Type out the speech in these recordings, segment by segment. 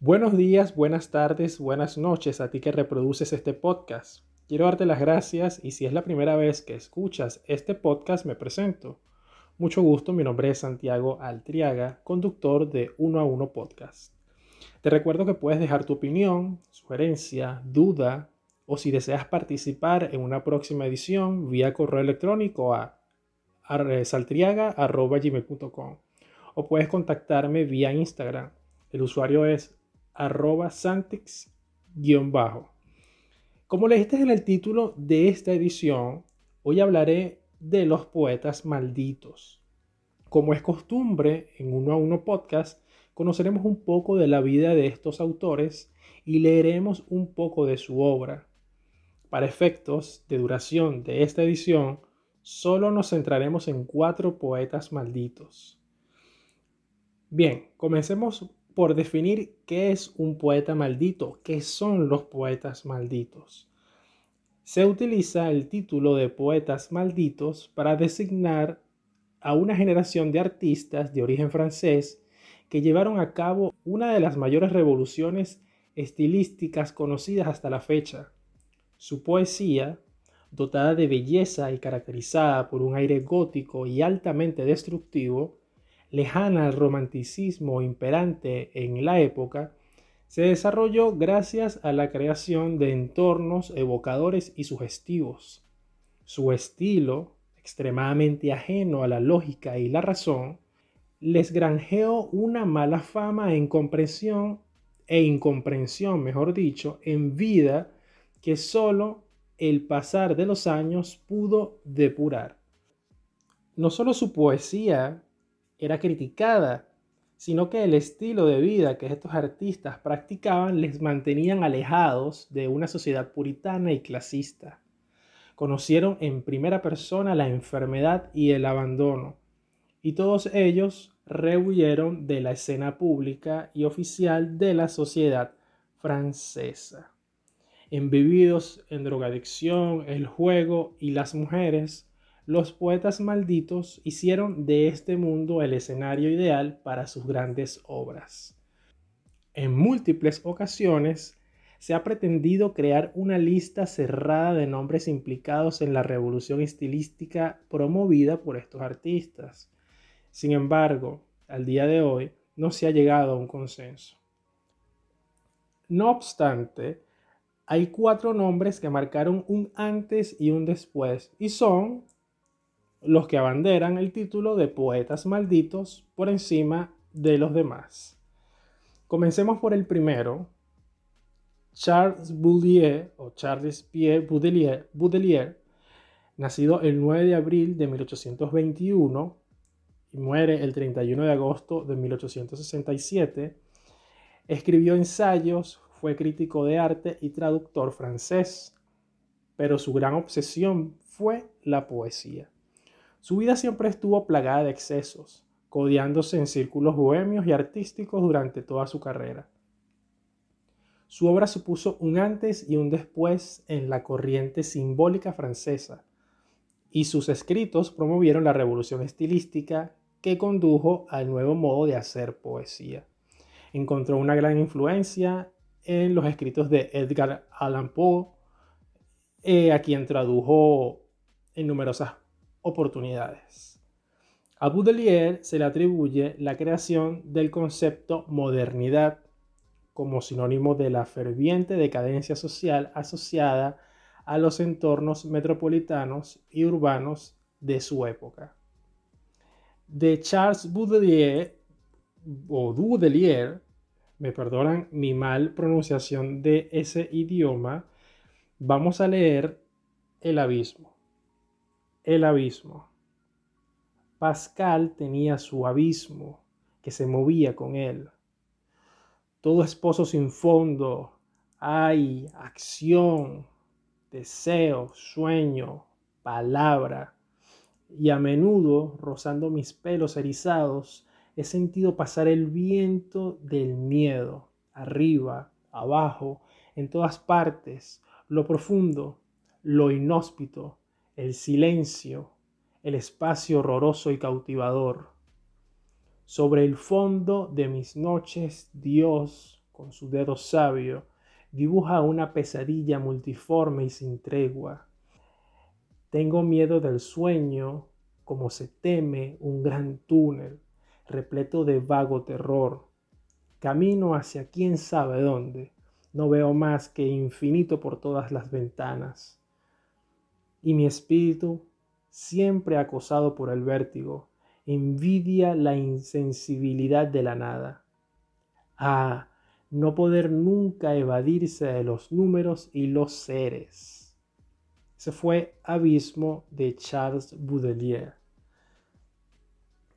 Buenos días, buenas tardes, buenas noches a ti que reproduces este podcast. Quiero darte las gracias y si es la primera vez que escuchas este podcast me presento. Mucho gusto, mi nombre es Santiago Altriaga, conductor de Uno a Uno Podcast. Te recuerdo que puedes dejar tu opinión, sugerencia, duda o si deseas participar en una próxima edición vía correo electrónico a saltriaga.gmail.com o puedes contactarme vía Instagram. El usuario es arroba santix-bajo. Como leíste en el título de esta edición, hoy hablaré de los poetas malditos. Como es costumbre en uno a uno podcast, conoceremos un poco de la vida de estos autores y leeremos un poco de su obra. Para efectos de duración de esta edición, solo nos centraremos en cuatro poetas malditos. Bien, comencemos por definir qué es un poeta maldito, qué son los poetas malditos. Se utiliza el título de poetas malditos para designar a una generación de artistas de origen francés que llevaron a cabo una de las mayores revoluciones estilísticas conocidas hasta la fecha. Su poesía, dotada de belleza y caracterizada por un aire gótico y altamente destructivo, lejana al romanticismo imperante en la época, se desarrolló gracias a la creación de entornos evocadores y sugestivos. Su estilo, extremadamente ajeno a la lógica y la razón, les granjeó una mala fama en comprensión e incomprensión, mejor dicho, en vida que solo el pasar de los años pudo depurar. No solo su poesía era criticada, sino que el estilo de vida que estos artistas practicaban les mantenían alejados de una sociedad puritana y clasista. Conocieron en primera persona la enfermedad y el abandono, y todos ellos rehuyeron de la escena pública y oficial de la sociedad francesa. Embebidos en drogadicción, el juego y las mujeres, los poetas malditos hicieron de este mundo el escenario ideal para sus grandes obras. En múltiples ocasiones se ha pretendido crear una lista cerrada de nombres implicados en la revolución estilística promovida por estos artistas. Sin embargo, al día de hoy no se ha llegado a un consenso. No obstante, hay cuatro nombres que marcaron un antes y un después y son los que abanderan el título de poetas malditos por encima de los demás. Comencemos por el primero, Charles Baudelaire o Charles Pierre Baudelaire, nacido el 9 de abril de 1821 y muere el 31 de agosto de 1867, escribió ensayos, fue crítico de arte y traductor francés, pero su gran obsesión fue la poesía. Su vida siempre estuvo plagada de excesos, codiándose en círculos bohemios y artísticos durante toda su carrera. Su obra supuso un antes y un después en la corriente simbólica francesa, y sus escritos promovieron la revolución estilística que condujo al nuevo modo de hacer poesía. Encontró una gran influencia en los escritos de Edgar Allan Poe, eh, a quien tradujo en numerosas oportunidades. A Baudelaire se le atribuye la creación del concepto modernidad como sinónimo de la ferviente decadencia social asociada a los entornos metropolitanos y urbanos de su época. De Charles Baudelaire, o Baudelaire, me perdonan mi mal pronunciación de ese idioma, vamos a leer El abismo el abismo. Pascal tenía su abismo que se movía con él. Todo esposo sin fondo, hay acción, deseo, sueño, palabra. Y a menudo, rozando mis pelos erizados, he sentido pasar el viento del miedo, arriba, abajo, en todas partes, lo profundo, lo inhóspito, el silencio, el espacio horroroso y cautivador. Sobre el fondo de mis noches, Dios, con su dedo sabio, dibuja una pesadilla multiforme y sin tregua. Tengo miedo del sueño como se teme un gran túnel repleto de vago terror. Camino hacia quién sabe dónde. No veo más que infinito por todas las ventanas. Y mi espíritu, siempre acosado por el vértigo, envidia la insensibilidad de la nada. Ah, no poder nunca evadirse de los números y los seres. Ese fue Abismo de Charles Baudelaire.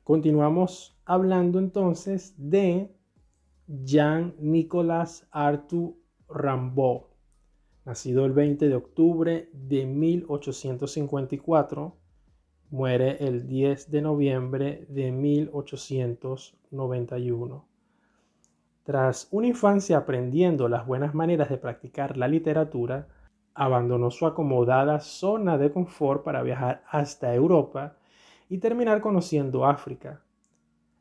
Continuamos hablando entonces de Jean-Nicolas Arthur Rimbaud, nacido el 20 de octubre de 1854, muere el 10 de noviembre de 1891. Tras una infancia aprendiendo las buenas maneras de practicar la literatura, abandonó su acomodada zona de confort para viajar hasta Europa y terminar conociendo África.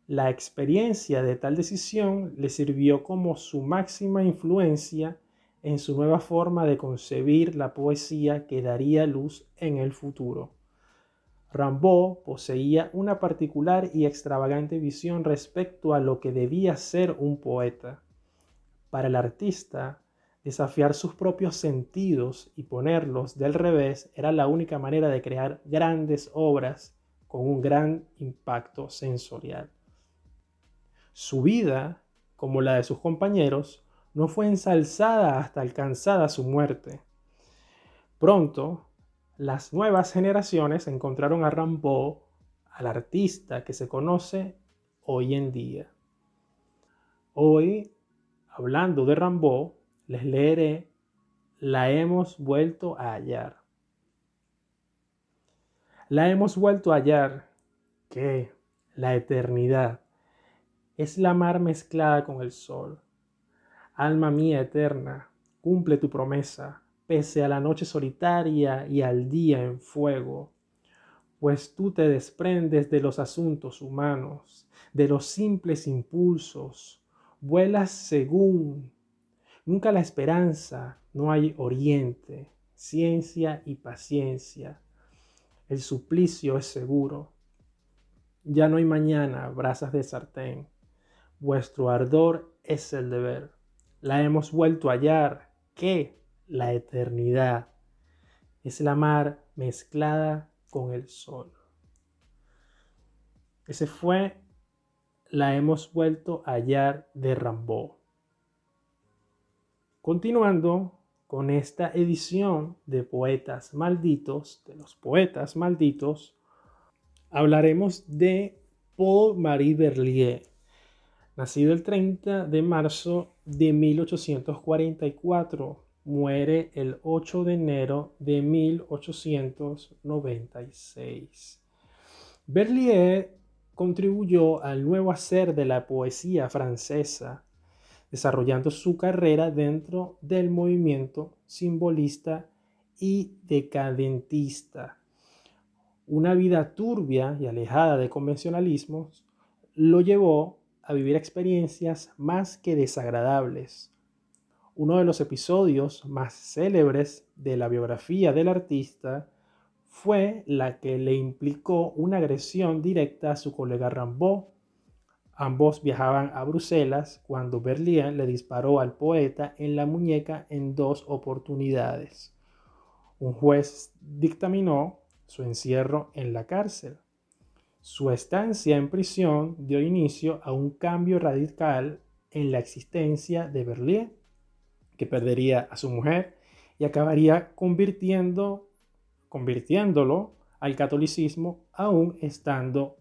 La experiencia de tal decisión le sirvió como su máxima influencia en su nueva forma de concebir la poesía que daría luz en el futuro. Rimbaud poseía una particular y extravagante visión respecto a lo que debía ser un poeta. Para el artista, desafiar sus propios sentidos y ponerlos del revés era la única manera de crear grandes obras con un gran impacto sensorial. Su vida, como la de sus compañeros, no fue ensalzada hasta alcanzada su muerte. Pronto, las nuevas generaciones encontraron a Rimbaud, al artista que se conoce hoy en día. Hoy, hablando de Rimbaud, les leeré La hemos vuelto a hallar. La hemos vuelto a hallar, que la eternidad es la mar mezclada con el sol. Alma mía eterna, cumple tu promesa, pese a la noche solitaria y al día en fuego, pues tú te desprendes de los asuntos humanos, de los simples impulsos, vuelas según. Nunca la esperanza, no hay oriente, ciencia y paciencia. El suplicio es seguro. Ya no hay mañana, brasas de sartén. Vuestro ardor es el deber. La hemos vuelto a hallar. ¿Qué? la eternidad. Es la mar mezclada con el sol. Ese fue la hemos vuelto a hallar de Rambo. Continuando con esta edición de Poetas Malditos, de los Poetas Malditos, hablaremos de Paul-Marie Berlier, nacido el 30 de marzo de 1844 muere el 8 de enero de 1896. Berlier contribuyó al nuevo hacer de la poesía francesa, desarrollando su carrera dentro del movimiento simbolista y decadentista. Una vida turbia y alejada de convencionalismos lo llevó a vivir experiencias más que desagradables uno de los episodios más célebres de la biografía del artista fue la que le implicó una agresión directa a su colega Rimbaud. Ambos viajaban a Bruselas cuando Berlín le disparó al poeta en la muñeca en dos oportunidades. Un juez dictaminó su encierro en la cárcel. Su estancia en prisión dio inicio a un cambio radical en la existencia de Berlín que perdería a su mujer y acabaría convirtiéndolo al catolicismo aún estando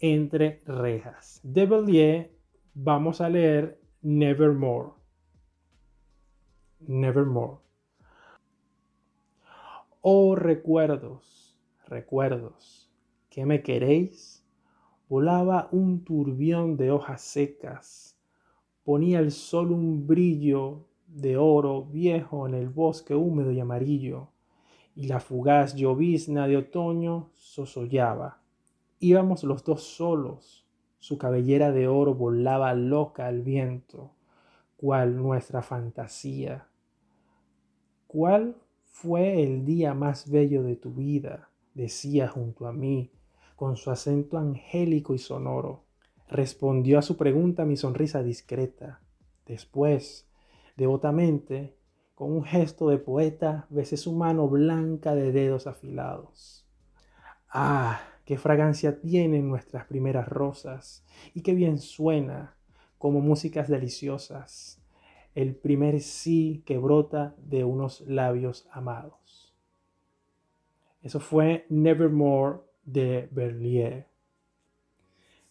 entre rejas. De Bellier vamos a leer Nevermore. Nevermore. Oh recuerdos, recuerdos, que me queréis? Volaba un turbión de hojas secas, ponía el sol un brillo de oro viejo en el bosque húmedo y amarillo, y la fugaz llovizna de otoño sosollaba. Íbamos los dos solos, su cabellera de oro volaba loca al viento, cual nuestra fantasía. ¿Cuál fue el día más bello de tu vida? decía junto a mí, con su acento angélico y sonoro. Respondió a su pregunta mi sonrisa discreta. Después, devotamente, con un gesto de poeta, besé su mano blanca de dedos afilados. Ah, qué fragancia tienen nuestras primeras rosas y qué bien suena como músicas deliciosas el primer sí que brota de unos labios amados. Eso fue Nevermore de Berlier.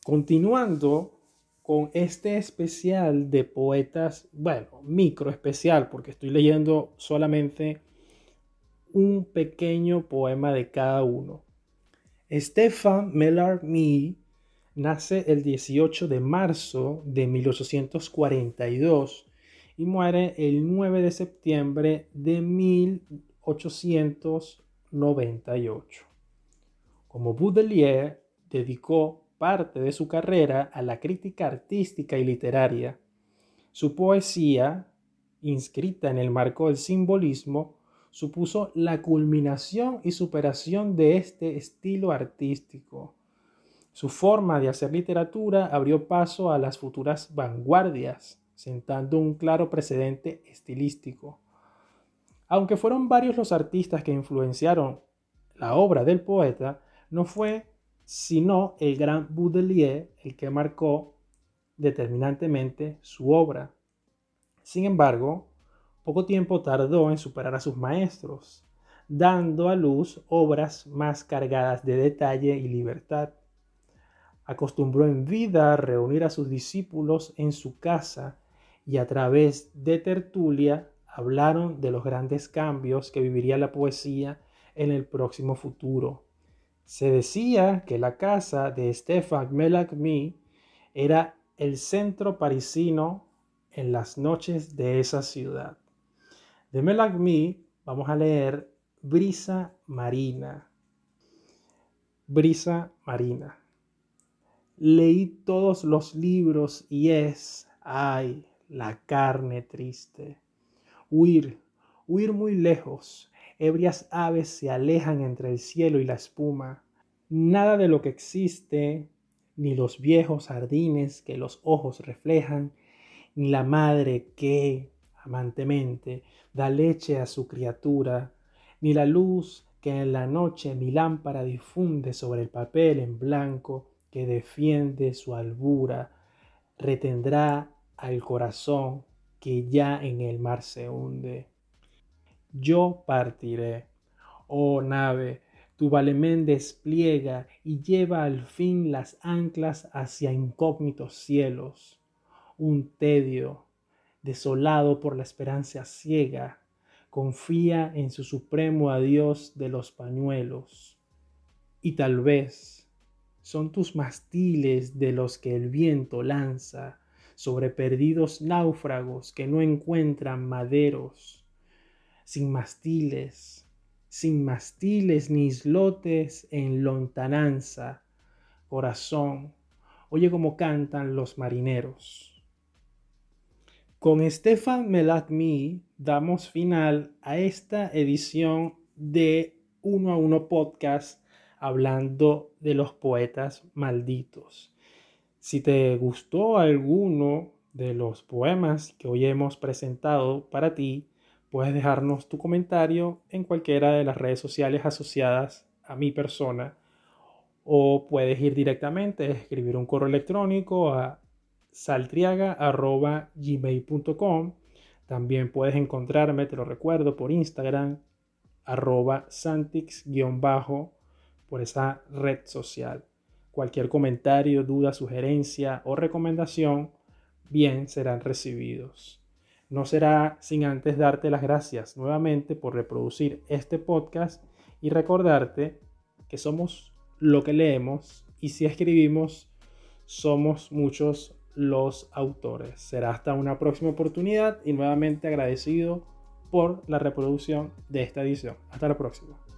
Continuando con este especial de poetas, bueno, micro especial, porque estoy leyendo solamente un pequeño poema de cada uno. Stefan Me nace el 18 de marzo de 1842 y muere el 9 de septiembre de 1898. Como Baudelaire dedicó parte de su carrera a la crítica artística y literaria, su poesía, inscrita en el marco del simbolismo, supuso la culminación y superación de este estilo artístico. Su forma de hacer literatura abrió paso a las futuras vanguardias, sentando un claro precedente estilístico. Aunque fueron varios los artistas que influenciaron la obra del poeta, no fue sino el gran Baudelaire el que marcó determinantemente su obra. Sin embargo, poco tiempo tardó en superar a sus maestros, dando a luz obras más cargadas de detalle y libertad. Acostumbró en vida a reunir a sus discípulos en su casa y a través de tertulia hablaron de los grandes cambios que viviría la poesía en el próximo futuro. Se decía que la casa de Stéphane Melagmi era el centro parisino en las noches de esa ciudad. De Melagmi vamos a leer Brisa Marina. Brisa Marina. Leí todos los libros y es, ay, la carne triste. Huir, huir muy lejos. Ebrias aves se alejan entre el cielo y la espuma. Nada de lo que existe, ni los viejos jardines que los ojos reflejan, ni la madre que, amantemente, da leche a su criatura, ni la luz que en la noche mi lámpara difunde sobre el papel en blanco que defiende su albura, retendrá al corazón que ya en el mar se hunde. Yo partiré, oh nave, tu valemén despliega y lleva al fin las anclas hacia incógnitos cielos. Un tedio, desolado por la esperanza ciega, confía en su supremo adiós de los pañuelos. Y tal vez son tus mastiles de los que el viento lanza sobre perdidos náufragos que no encuentran maderos, sin mastiles, sin mastiles ni islotes en lontananza, corazón, oye cómo cantan los marineros. Con Stefan Melagmi damos final a esta edición de Uno a Uno Podcast hablando de los poetas malditos. Si te gustó alguno de los poemas que hoy hemos presentado para ti, puedes dejarnos tu comentario en cualquiera de las redes sociales asociadas a mi persona o puedes ir directamente, escribir un correo electrónico a saltriaga.gmail.com. También puedes encontrarme, te lo recuerdo, por Instagram, arroba santix-bajo, por esa red social. Cualquier comentario, duda, sugerencia o recomendación, bien serán recibidos. No será sin antes darte las gracias nuevamente por reproducir este podcast y recordarte que somos lo que leemos y si escribimos, somos muchos los autores. Será hasta una próxima oportunidad y nuevamente agradecido por la reproducción de esta edición. Hasta la próxima.